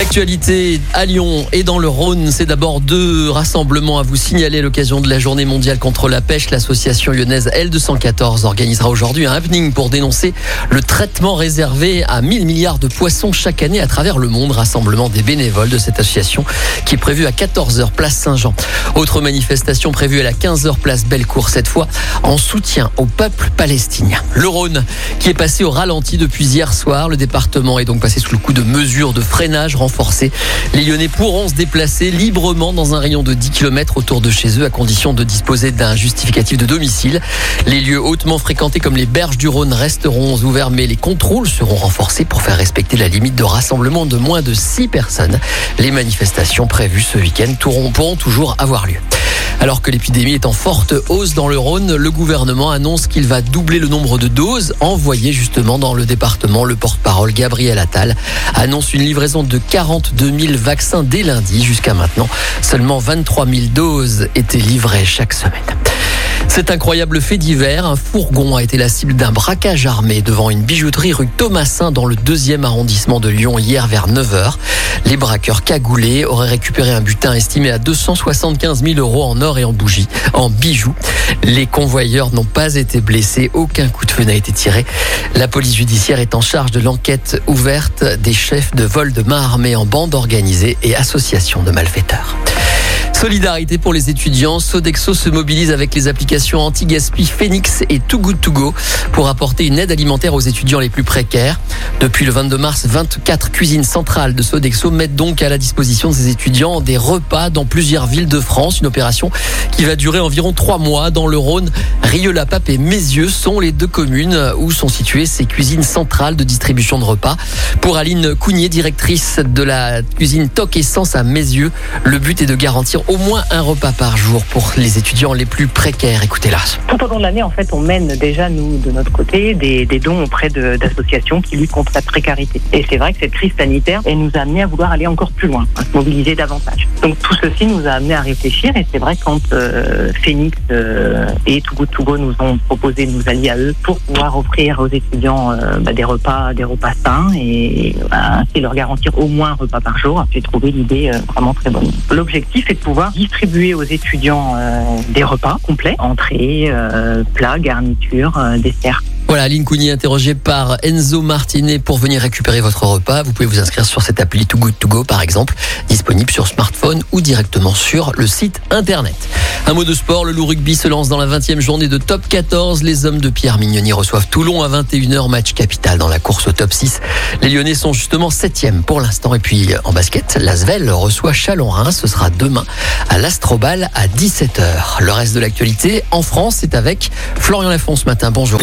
Actualité à Lyon et dans le Rhône, c'est d'abord deux rassemblements à vous signaler à l'occasion de la journée mondiale contre la pêche. L'association lyonnaise L214 organisera aujourd'hui un happening pour dénoncer le traitement réservé à 1000 milliards de poissons chaque année à travers le monde. Rassemblement des bénévoles de cette association qui est prévu à 14h place Saint-Jean. Autre manifestation prévue à la 15h place Bellecour, cette fois en soutien au peuple palestinien. Le Rhône qui est passé au ralenti depuis hier soir. Le département est donc passé sous le coup de mesures de freinage Les Lyonnais pourront se déplacer librement dans un rayon de 10 km autour de chez eux à condition de disposer d'un justificatif de domicile. Les lieux hautement fréquentés comme les berges du Rhône resteront ouverts mais les contrôles seront renforcés pour faire respecter la limite de rassemblement de moins de 6 personnes. Les manifestations prévues ce week-end pourront toujours avoir lieu. Alors que l'épidémie est en forte hausse dans le Rhône, le gouvernement annonce qu'il va doubler le nombre de doses envoyées justement dans le département. Le porte-parole Gabriel Attal annonce une livraison de 42 000 vaccins dès lundi. Jusqu'à maintenant, seulement 23 000 doses étaient livrées chaque semaine. Cet incroyable fait divers, un fourgon a été la cible d'un braquage armé devant une bijouterie rue Thomasin dans le deuxième arrondissement de Lyon hier vers 9h. Les braqueurs cagoulés auraient récupéré un butin estimé à 275 000 euros en or et en bougies, en bijoux. Les convoyeurs n'ont pas été blessés, aucun coup de feu n'a été tiré. La police judiciaire est en charge de l'enquête ouverte des chefs de vol de main armée en bande organisée et association de malfaiteurs. Solidarité pour les étudiants. Sodexo se mobilise avec les applications anti-gaspi Phoenix et Too Good To Go pour apporter une aide alimentaire aux étudiants les plus précaires. Depuis le 22 mars, 24 cuisines centrales de Sodexo mettent donc à la disposition de ces étudiants des repas dans plusieurs villes de France. Une opération qui va durer environ trois mois. Dans le Rhône, Rieux-la-Pape et Mézieux sont les deux communes où sont situées ces cuisines centrales de distribution de repas. Pour Aline Cougnier, directrice de la cuisine Toc Essence à Mézieux, le but est de garantir au moins un repas par jour pour les étudiants les plus précaires. Écoutez-la. Tout au long de l'année, en fait, on mène déjà, nous, de notre côté, des, dons auprès d'associations qui luttent contre la précarité. Et c'est vrai que cette crise sanitaire, elle nous a amené à vouloir aller encore plus loin, à se mobiliser davantage. Donc tout ceci nous a amené à réfléchir et c'est vrai quand euh, Phoenix euh, et Good Nous ont proposé de nous allier à eux pour pouvoir offrir aux étudiants euh, bah, des repas des repas sains et bah, leur garantir au moins un repas par jour, j'ai trouvé l'idée euh, vraiment très bonne. L'objectif est de pouvoir distribuer aux étudiants euh, des repas complets, entrées, plats, garnitures, desserts. Voilà, Aline Cougny interrogée par Enzo Martinet pour venir récupérer votre repas. Vous pouvez vous inscrire sur cette appli Too Good To Go par exemple, disponible sur smartphone ou directement sur le site internet. Un mot de sport, le loup rugby se lance dans la 20e journée de top 14. Les hommes de Pierre Mignoni reçoivent Toulon à 21h, match capital dans la course au top 6. Les Lyonnais sont justement 7e pour l'instant. Et puis en basket, l'Asvel reçoit Chalon-Reims. Ce sera demain à l'Astrobal à 17h. Le reste de l'actualité en France, c'est avec Florian Lafont ce matin. Bonjour.